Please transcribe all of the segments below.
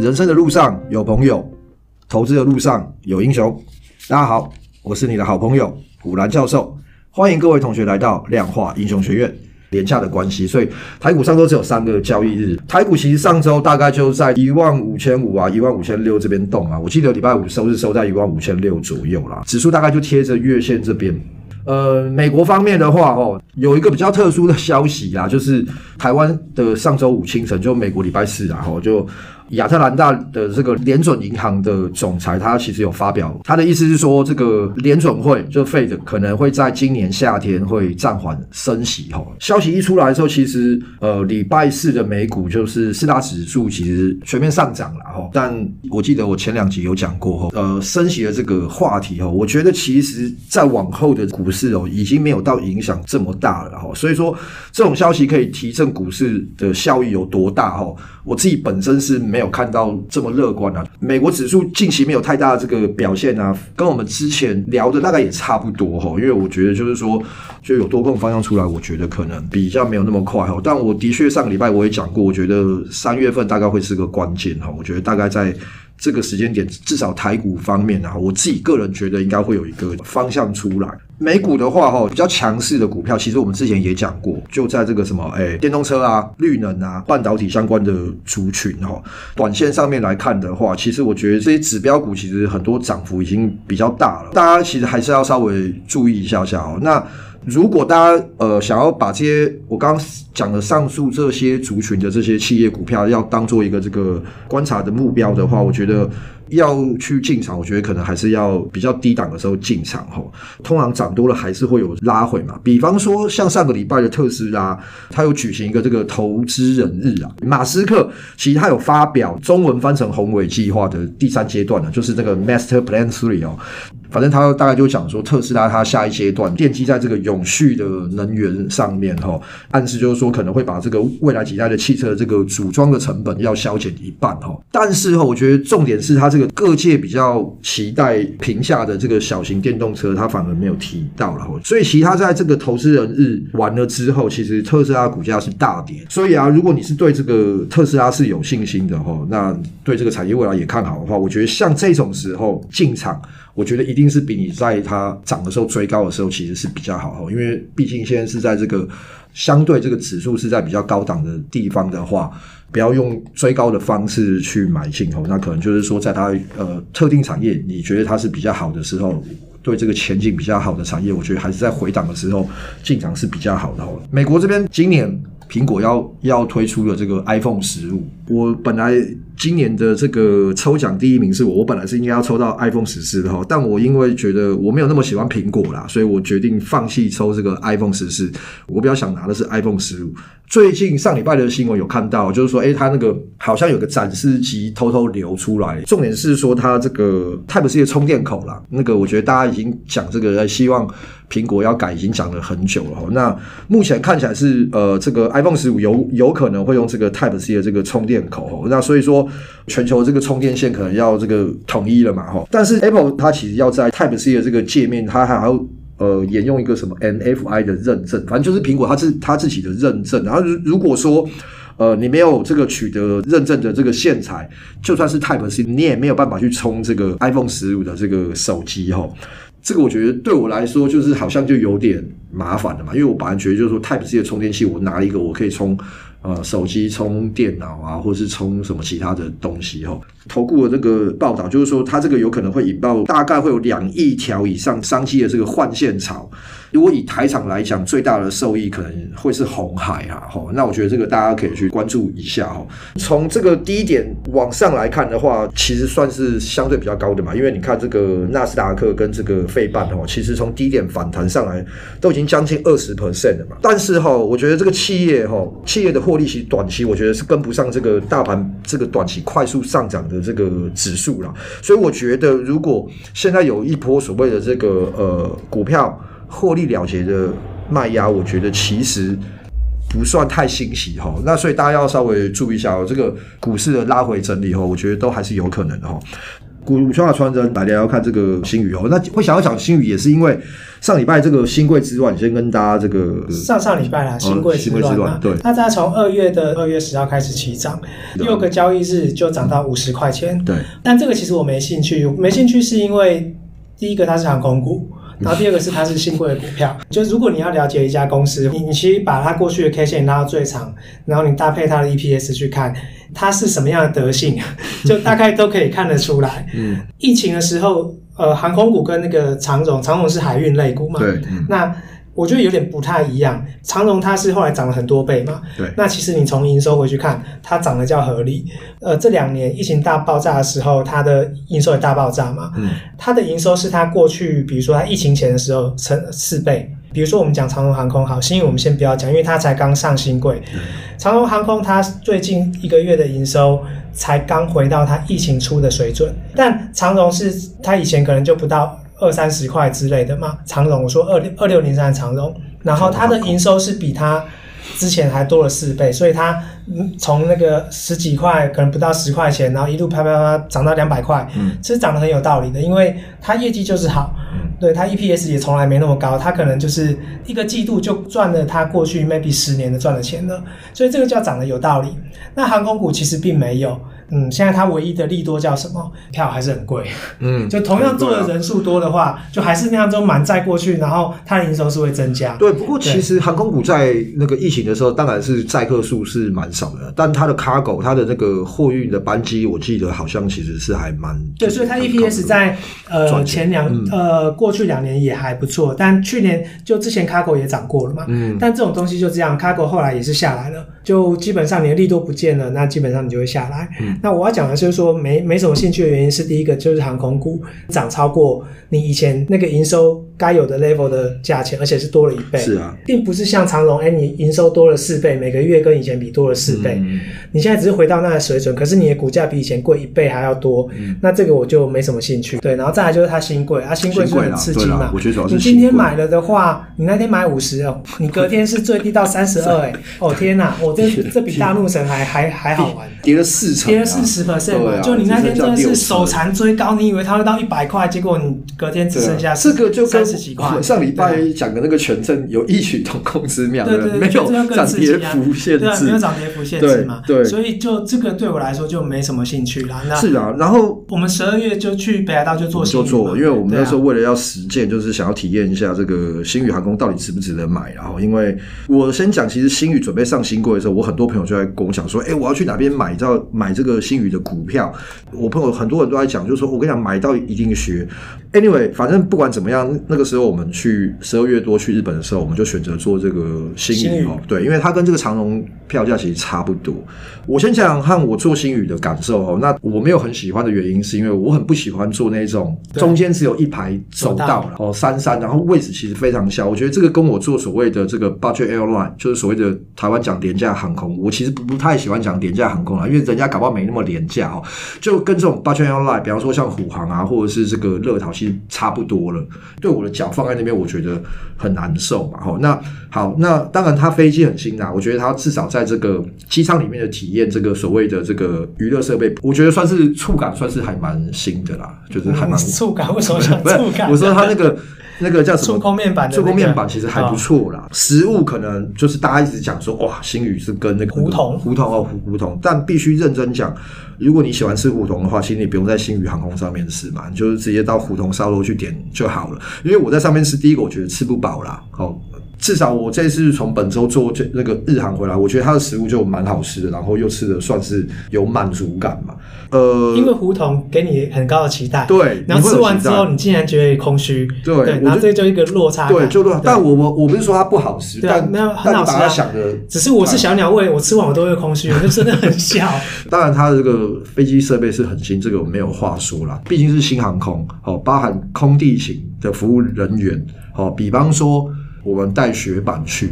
人生的路上有朋友，投资的路上有英雄。大家好，我是你的好朋友古兰教授，欢迎各位同学来到量化英雄学院。连假的关系，所以台股上周只有三个交易日。台股其实上周大概就在一万五千五啊，一万五千六这边动啊。我记得礼拜五收是收在一万五千六左右啦，指数大概就贴着月线这边。呃，美国方面的话，哦，有一个比较特殊的消息啊，就是台湾的上周五清晨，就美国礼拜四啊，吼就。亚特兰大的这个联准银行的总裁，他其实有发表，他的意思是说，这个联准会就 Fed 可能会在今年夏天会暂缓升息。哈，消息一出来的时候，其实呃礼拜四的美股就是四大指数其实全面上涨了。哈，但我记得我前两集有讲过，哈，呃升息的这个话题，哈，我觉得其实在往后的股市哦，已经没有到影响这么大了。哈，所以说这种消息可以提振股市的效益有多大？哈，我自己本身是没。有看到这么乐观啊！美国指数近期没有太大的这个表现啊，跟我们之前聊的大概也差不多哈。因为我觉得就是说，就有多空方向出来，我觉得可能比较没有那么快哈。但我的确上个礼拜我也讲过，我觉得三月份大概会是个关键哈。我觉得大概在。这个时间点，至少台股方面啊，我自己个人觉得应该会有一个方向出来。美股的话，哈，比较强势的股票，其实我们之前也讲过，就在这个什么，哎，电动车啊、绿能啊、半导体相关的族群，哈，短线上面来看的话，其实我觉得这些指标股其实很多涨幅已经比较大了，大家其实还是要稍微注意一下下哦。那如果大家呃想要把这些我刚刚讲的上述这些族群的这些企业股票要当做一个这个观察的目标的话，我觉得。要去进场，我觉得可能还是要比较低档的时候进场哈。通常涨多了还是会有拉回嘛。比方说像上个礼拜的特斯拉，它有举行一个这个投资人日啊。马斯克其实他有发表中文翻成宏伟计划的第三阶段呢，就是这个 Master Plan Three 哦。反正他大概就讲说，特斯拉它下一阶段奠基在这个永续的能源上面哈，暗示就是说可能会把这个未来几代的汽车这个组装的成本要削减一半哈。但是哈，我觉得重点是它这个各界比较期待评价的这个小型电动车，它反而没有提到了。所以其他在这个投资人日完了之后，其实特斯拉股价是大跌。所以啊，如果你是对这个特斯拉是有信心的哈，那对这个产业未来也看好的话，我觉得像这种时候进场。我觉得一定是比你在它涨的时候追高的时候，其实是比较好，因为毕竟现在是在这个相对这个指数是在比较高档的地方的话，不要用追高的方式去买进哦，那可能就是说在它呃特定产业，你觉得它是比较好的时候，对这个前景比较好的产业，我觉得还是在回档的时候进场是比较好的。美国这边今年苹果要要推出了这个 iPhone 十五，我本来。今年的这个抽奖第一名是我，我本来是应该要抽到 iPhone 十四的哈，但我因为觉得我没有那么喜欢苹果啦，所以我决定放弃抽这个 iPhone 十四。我比较想拿的是 iPhone 十五。最近上礼拜的新闻有看到，就是说，诶，它那个好像有个展示机偷偷流出来，重点是说它这个 Type C 的充电口啦，那个我觉得大家已经讲这个，希望苹果要改，已经讲了很久了哈。那目前看起来是呃，这个 iPhone 十五有有可能会用这个 Type C 的这个充电口，那所以说。全球这个充电线可能要这个统一了嘛，哈，但是 Apple 它其实要在 Type C 的这个界面，它还要呃沿用一个什么 NFI 的认证，反正就是苹果它自它自己的认证。然后如果说呃你没有这个取得认证的这个线材，就算是 Type C，你也没有办法去充这个 iPhone 十五的这个手机，哈。这个我觉得对我来说就是好像就有点麻烦了嘛，因为我本来觉得就是说 Type C 的充电器，我拿一个我可以充。呃，手机充电脑啊，或是充什么其他的东西哈。投顾的这个报道就是说，它这个有可能会引爆，大概会有两亿条以上商机的这个换线潮。如果以台厂来讲，最大的受益可能会是红海啊，吼，那我觉得这个大家可以去关注一下哈。从这个低点往上来看的话，其实算是相对比较高的嘛，因为你看这个纳斯达克跟这个费半哈，其实从低点反弹上来都已经将近二十 percent 了嘛。但是哈，我觉得这个企业哈，企业的获利其实短期我觉得是跟不上这个大盘这个短期快速上涨的这个指数了，所以我觉得如果现在有一波所谓的这个呃股票。获利了结的卖压，我觉得其实不算太欣喜哈。那所以大家要稍微注意一下哦，这个股市的拉回整理哈，我觉得都还是有可能的哈。股票传人来聊聊看这个新宇哦。那会想要讲新宇，也是因为上礼拜这个新贵之乱，你先跟大家这个上上礼拜啦，新贵之乱嘛。对，那在从二月的二月十号开始起涨，六个交易日就涨到五十块钱。对，但这个其实我没兴趣，没兴趣是因为第一个它是航空股。然后第二个是它是新贵的股票，就是如果你要了解一家公司，你你其实把它过去的 K 线拉到最长，然后你搭配它的 EPS 去看，它是什么样的德性，就大概都可以看得出来。嗯，疫情的时候，呃，航空股跟那个长荣，长荣是海运类股嘛，对，嗯、那。我觉得有点不太一样，长荣它是后来涨了很多倍嘛，对。那其实你从营收回去看，它涨得较合理。呃，这两年疫情大爆炸的时候，它的营收也大爆炸嘛。嗯。它的营收是它过去，比如说它疫情前的时候成四倍。比如说我们讲长荣航空好，新宇我们先不要讲，因为它才刚上新贵。嗯。长荣航空它最近一个月的营收才刚回到它疫情初的水准，但长荣是它以前可能就不到。二三十块之类的嘛，长荣我说二六二六零三长荣，然后它的营收是比它之前还多了四倍，所以它从那个十几块可能不到十块钱，然后一路啪啪啪涨到两百块，嗯，其实涨得很有道理的，因为它业绩就是好，嗯，对，它 EPS 也从来没那么高，它可能就是一个季度就赚了它过去 maybe 十年的赚的钱了，所以这个叫涨得有道理。那航空股其实并没有。嗯，现在它唯一的利多叫什么？票还是很贵。嗯，就同样做的人数多的话，啊、就还是那样，就满载过去，然后它的营收是会增加。对，不过其实航空股在那个疫情的时候，当然是载客数是蛮少的，但它的 cargo，它的那个货运的班机，我记得好像其实是还蛮。对，所以它 EPS 在呃前两、嗯、呃过去两年也还不错，但去年就之前 cargo 也涨过了嘛。嗯。但这种东西就这样，cargo 后来也是下来了，就基本上你的利多不见了，那基本上你就会下来。嗯。那我要讲的就是说，没没什么兴趣的原因是，第一个就是航空股涨超过你以前那个营收该有的 level 的价钱，而且是多了一倍。是啊，并不是像长隆，哎，你营收多了四倍，每个月跟以前比多了四倍。嗯，你现在只是回到那个水准，可是你的股价比以前贵一倍还要多。嗯，那这个我就没什么兴趣。对，然后再来就是它新贵，啊，新贵是很刺激嘛。我觉得主要是你今天买了的话，你那天买五十哦，你隔天是最低到三十二，哎，哦天哪，我这这比大怒神还还还好玩，跌了四成，跌了四十 percent，。就你那天真的是手残追高，你以为它会到一百块，结果你隔天只剩下这个就三十几块。上礼拜讲的那个权证有异曲同工之妙，对对，没有涨跌幅限制，对，没有涨跌幅限制嘛，对，所以就这个对我来说就没什么兴趣啦。那是啊，然后我们十二月就去北海道就做就做，因为我们那时候为了要实践，就是想要体验一下这个星宇航空到底值不值得买。然后，因为我先讲，其实星宇准备上新贵的时候，我很多朋友就在跟我讲说，哎，我要去哪边买，知道买这个星宇的股票。我朋友很多人都在讲，就是说我跟你讲，买到一定学。Anyway，反正不管怎么样，那个时候我们去十二月多去日本的时候，我们就选择做这个星宇哦。对，因为它跟这个长荣票价其实差不多。我先讲讲看我做星宇的感受哦。那我没有很喜欢的原因，是因为我很不喜欢坐那种中间只有一排走道哦，三三，然后位置其实非常小。我觉得这个跟我做所谓的这个 budget airline，就是所谓的台湾讲廉价航空，我其实不不太喜欢讲廉价航空啦，因为人家搞不好没那么廉价哦。就跟这种 budget airline，比方说像虎航啊，或者是这个乐淘，其实差不多了。对我的脚放在那边，我觉得很难受嘛。哈，那好，那当然它飞机很新啦，我觉得它至少在这个机舱里面的体验，这个所谓的这个娱乐设备，我觉得算是触感算是还蛮新的啦，就是还蛮触感。为什么叫触感？我说它那个。那个叫什么？触控面板的、那个，触控面板其实还不错啦。实物可能就是大家一直讲说，哇，星宇是跟那个胡同，胡同哦，胡胡同。但必须认真讲，如果你喜欢吃胡同的话，其实你不用在星宇航空上面吃嘛，你就是直接到胡同烧肉去点就好了。因为我在上面吃，第一个我觉得吃不饱啦。哦，至少我这次从本州做这那个日航回来，我觉得它的食物就蛮好吃的，然后又吃的算是有满足感嘛。呃，因为胡同给你很高的期待，对，然后吃完之后你竟然觉得空虚，对，对，然后这就一个落差，对，就落。但我我我不是说它不好吃，但没有很好吃啊。想的，只是我是小鸟胃，我吃完我都会空虚，我就真的很 小。当然，它的这个飞机设备是很新，这个我没有话说啦。毕竟是新航空，哦，包含空地勤的服务人员，哦，比方说我们带雪板去。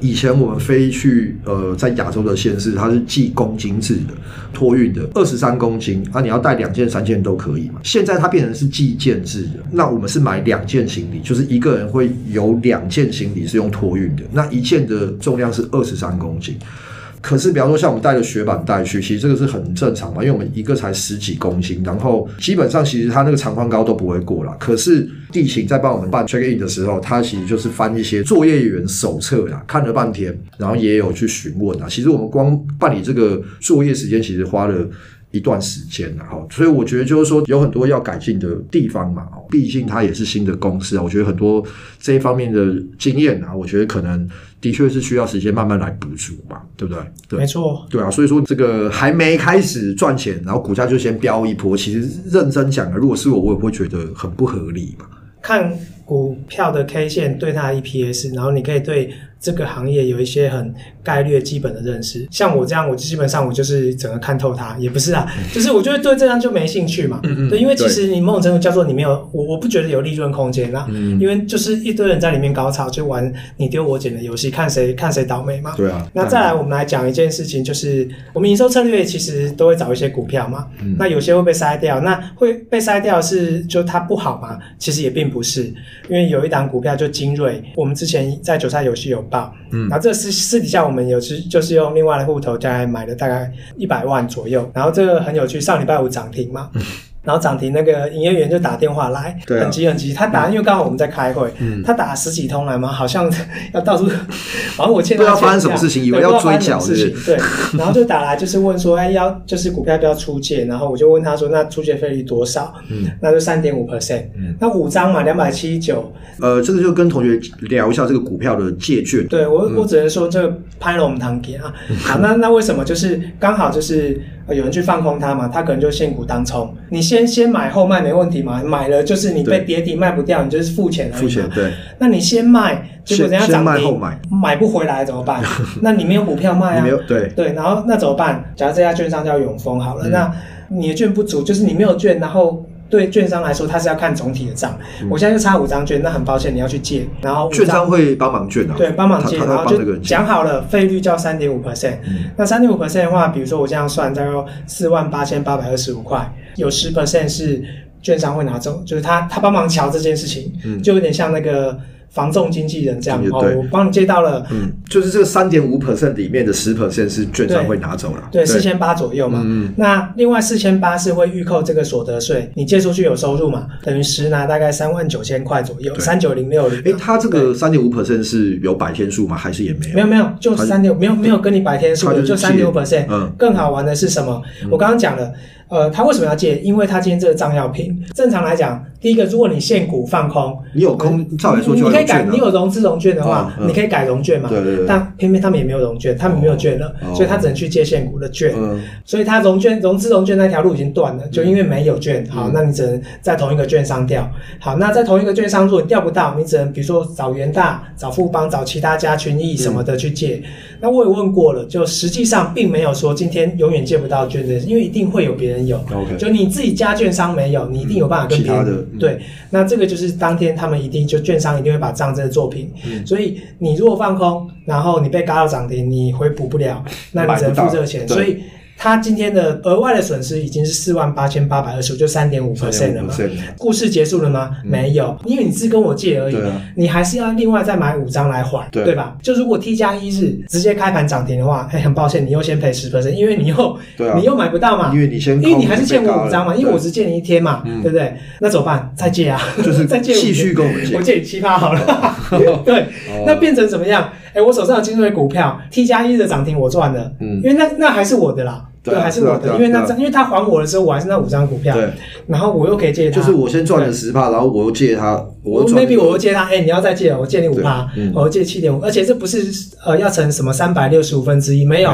以前我们飞去呃，在亚洲的县市，它是计公斤制的托运的，二十三公斤啊，你要带两件、三件都可以嘛。现在它变成是计件制的，那我们是买两件行李，就是一个人会有两件行李是用托运的，那一件的重量是二十三公斤。可是比方说像我们带着雪板带去，其实这个是很正常嘛，因为我们一个才十几公斤，然后基本上其实它那个长宽高都不会过啦。可是地勤在帮我们办 check in 的时候，他其实就是翻一些作业员手册啦，看了半天，然后也有去询问啊。其实我们光办理这个作业时间，其实花了。一段时间了哈，所以我觉得就是说有很多要改进的地方嘛，毕竟它也是新的公司啊，我觉得很多这一方面的经验啊，我觉得可能的确是需要时间慢慢来补足嘛，对不对？对，没错，对啊，所以说这个还没开始赚钱，然后股价就先飙一波，其实认真讲啊，如果是我，我也会觉得很不合理嘛。看股票的 K 线对它的 EPS，然后你可以对。这个行业有一些很概略基本的认识，像我这样，我基本上我就是整个看透它，也不是啊，就是我觉得对这样就没兴趣嘛。嗯嗯。对，因为其实你某种程度叫做你没有，我我不觉得有利润空间啊。嗯。因为就是一堆人在里面搞吵，就玩你丢我捡的游戏，看谁看谁倒霉嘛。对啊。那再来，我们来讲一件事情，就是我们营收策略其实都会找一些股票嘛。嗯。那有些会被筛掉，那会被筛掉是就它不好嘛？其实也并不是，因为有一档股票就精锐，我们之前在韭菜游戏有。嗯，然后这私私底下我们有是就是用另外的户头再来买了大概一百万左右，然后这个很有趣，上礼拜五涨停嘛。嗯然后涨停，那个营业员就打电话来，啊、很急很急。他打，因为刚好我们在开会，嗯、他打十几通来嘛，好像 要到处，然后我欠他欠，不知道发生什么事情，以为要追缴事情，对。然后就打来，就是问说，哎，要就是股票要不要出借？然后我就问他说，那出借费率多少？嗯，那就三点五 percent。嗯，那五张嘛，两百七十九。呃，这个就跟同学聊一下这个股票的借券。对我，我只能说这个拍了我们堂给啊。好，那那为什么就是刚好就是。有人去放空它嘛？它可能就现股当冲。你先先买后卖没问题嘛？买了就是你被跌停卖不掉，你就是付钱了。付钱对。那你先卖，结果人家涨停，买不回来怎么办？那你没有股票卖啊？没有对对，然后那怎么办？假如这家券商叫永丰好了，那你的券不足，就是你没有券，然后。对券商来说，他是要看总体的账。嗯、我现在就差五张券，那很抱歉，你要去借。然后券商会帮忙券啊，对，帮忙借，然后就讲好了，费率叫三点五 percent。那三点五 percent 的话，比如说我这样算，大概四万八千八百二十五块，有十 percent 是券商会拿走，就是他他帮忙瞧这件事情，嗯、就有点像那个。房仲经纪人这样哦，我帮你借到了，嗯，就是这个三点五 percent 里面的十 percent 是券商会拿走了，对，四千八左右嘛，嗯，那另外四千八是会预扣这个所得税，你借出去有收入嘛，等于实拿大概三万九千块左右，三九零六零。哎，他这个三点五 percent 是有百天数吗？还是也没有？没有没有，就三点五，没有没有跟你百天数的，就三点五 percent。嗯，更好玩的是什么？我刚刚讲了。呃，他为什么要借？因为他今天这个账要平。正常来讲，第一个，如果你现股放空，你有空，照来说就你可以改，你有融资融券的话，你可以改融券嘛。对对对。但偏偏他们也没有融券，他们没有券了，所以他只能去借现股的券。所以他融券、融资融券那条路已经断了，就因为没有券。好，那你只能在同一个券商调。好，那在同一个券商，如果你调不到，你只能比如说找元大、找富邦、找其他家群益什么的去借。那我也问过了，就实际上并没有说今天永远借不到券的，因为一定会有别人。有.就你自己家券商没有，你一定有办法跟别人。嗯、对，那这个就是当天他们一定就券商一定会把账真的做平。嗯、所以你如果放空，然后你被嘎到涨停，你回补不了，那你只能付这个钱。所以。他今天的额外的损失已经是四万八千八百二十五，就三点五 percent 了嘛？故事结束了吗？没有，因为你是跟我借而已，你还是要另外再买五张来还，对。吧？就如果 T 加一日直接开盘涨停的话，很抱歉，你又先赔十 percent，因为你又你又买不到嘛，因为你先，因为你还是欠我五张嘛，因为我只借你一天嘛，对不对？那怎么办？再借啊，就是 再借，继续跟我借，我借你七趴好了，对，那变成怎么样？哎，我手上有金瑞股票 T 加一的涨停我赚了，嗯，因为那那还是我的啦。对，还是我的，因为那张，因为他还我的时候，我还是那五张股票，对，然后我又可以借他，就是我先赚了十趴，然后我又借他，我 maybe 我又借他，哎，你要再借，我借你五趴，我借七点五，而且这不是呃要乘什么三百六十五分之一，没有，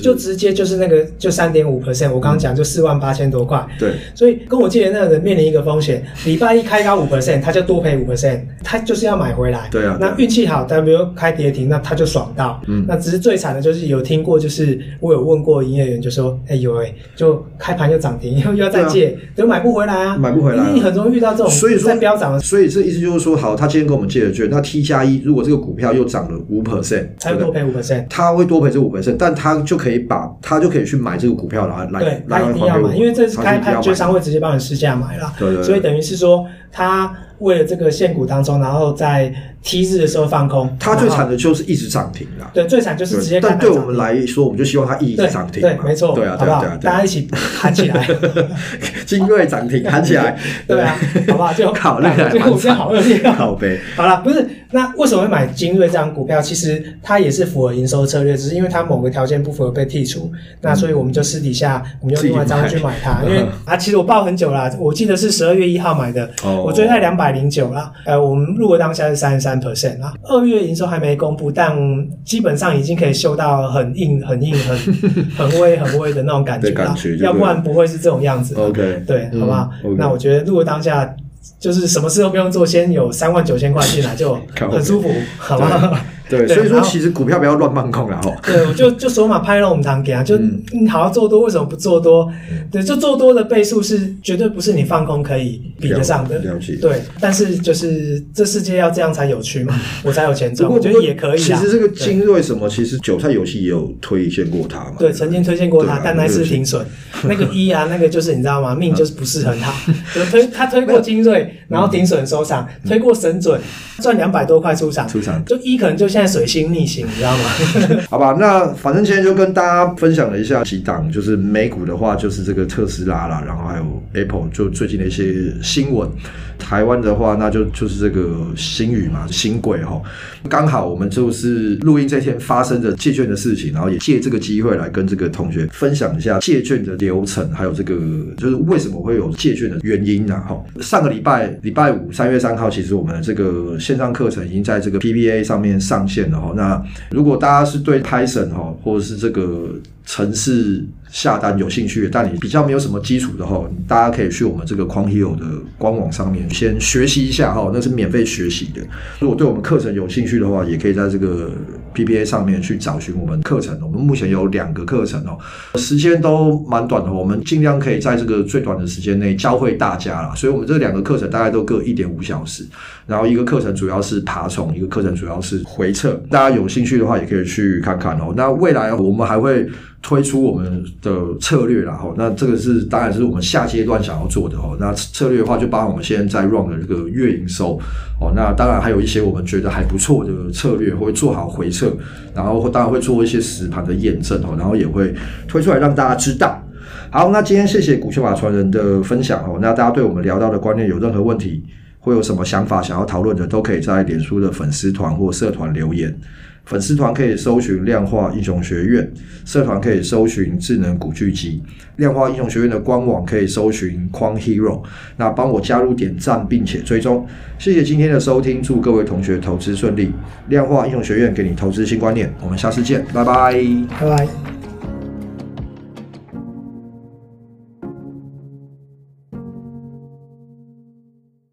就直接就是那个就三点五 percent，我刚刚讲就四万八千多块，对，所以跟我借的那个人面临一个风险，礼拜一开高五 percent，他就多赔五 percent，他就是要买回来，对啊，那运气好，但没有开跌停，那他就爽到，嗯，那只是最惨的就是有听过，就是我有问过营业员，就说。哎呦喂，就开盘就涨停，又又要再借，都买不回来啊！买不回来，因为你很容易遇到这种，所以说在飙涨。所以这意思就是说，好，他今天跟我们借了券，那 T 加一，如果这个股票又涨了五 percent，他会多赔五 percent，他会多赔这五 percent，但他就可以把，他就可以去买这个股票来来，对，他一定要买，因为这是开盘券商会直接帮你试价买了，对对，所以等于是说他。为了这个限股当中，然后在 T 字的时候放空，它最惨的就是一直涨停啦。对，最惨就是直接。但对我们来说，我们就希望它一直涨停。对，没错。对啊，对啊，对啊，大家一起喊起来，金锐涨停，喊起来。对啊，好不好？就 好厉害，这个股票好恶劣啊！好呗。好了，不是，那为什么会买金锐这张股票？其实它也是符合营收策略，只是因为它某个条件不符合被剔除，那所以我们就私底下我们用另外一张去买它。因为啊，其实我报很久了，我记得是十二月一号买的，我追在两百零九啦。呃，我们入额当下是三十三 percent 啊。二月营收还没公布，但基本上已经可以嗅到很硬、很硬、很 很威、很威的那种感觉了。要不然不会是这种样子。OK，对，好不好？那我觉得入额当下就是什么事都不用做，先有三万九千块进来就 很舒服，好吗？对，所以说其实股票不要乱放空了哈。对，我就就说嘛，拍了我们堂给啊，就你好好做多，为什么不做多？对，就做多的倍数是绝对不是你放空可以比得上的。了解。对，但是就是这世界要这样才有趣嘛，我才有钱赚。我觉得也可以。其实这个精锐什么，其实韭菜游戏也有推荐过它嘛。对，曾经推荐过它，但那次停损。那个一啊，那个就是你知道吗？命就是不适合他。推他推过精锐，然后停损收场，推过神准，赚两百多块出场。出场。就一可能就现在水星逆行。你知道吗？好吧，那反正今天就跟大家分享了一下几档，就是美股的话，就是这个特斯拉啦，然后还有 Apple，就最近的一些新闻。台湾的话，那就就是这个新宇嘛，新贵哈。刚好我们就是录音这天发生的借券的事情，然后也借这个机会来跟这个同学分享一下借券的流程，还有这个就是为什么会有借券的原因呢？哈，上个礼拜礼拜五三月三号，其实我们的这个线上课程已经在这个 PPA 上面上线了哈。那如果大家是对 Python 哈，或者是这个城市下单有兴趣，但你比较没有什么基础的话，大家可以去我们这个 Quant Hero 的官网上面先学习一下哈，那是免费学习的。如果对我们课程有兴趣的话，也可以在这个 PPA 上面去找寻我们课程。我们目前有两个课程哦，时间都蛮短的，我们尽量可以在这个最短的时间内教会大家啦。所以，我们这两个课程大概都各一点五小时，然后一个课程主要是爬虫，一个课程主要是回测。大家有兴趣的话，也可以去看看哦。那未来我们还会推出我们的策略啦，哈，那这个是当然是我们下阶段想要做的哦。那策略的话，就包含我们现在在 run 的这个月营收哦。那当然还有一些我们觉得还不错的策略，会做好回测，然后当然会做一些实盘的验证哦，然后也会推出来让大家知道。好，那今天谢谢股球法传人的分享哦。那大家对我们聊到的观念有任何问题，会有什么想法想要讨论的，都可以在脸书的粉丝团或社团留言。粉丝团可以搜寻量化英雄学院，社团可以搜寻智能古巨基。量化英雄学院的官网可以搜寻框 Hero，那帮我加入点赞并且追踪。谢谢今天的收听，祝各位同学投资顺利。量化英雄学院给你投资新观念，我们下次见，拜拜，拜拜。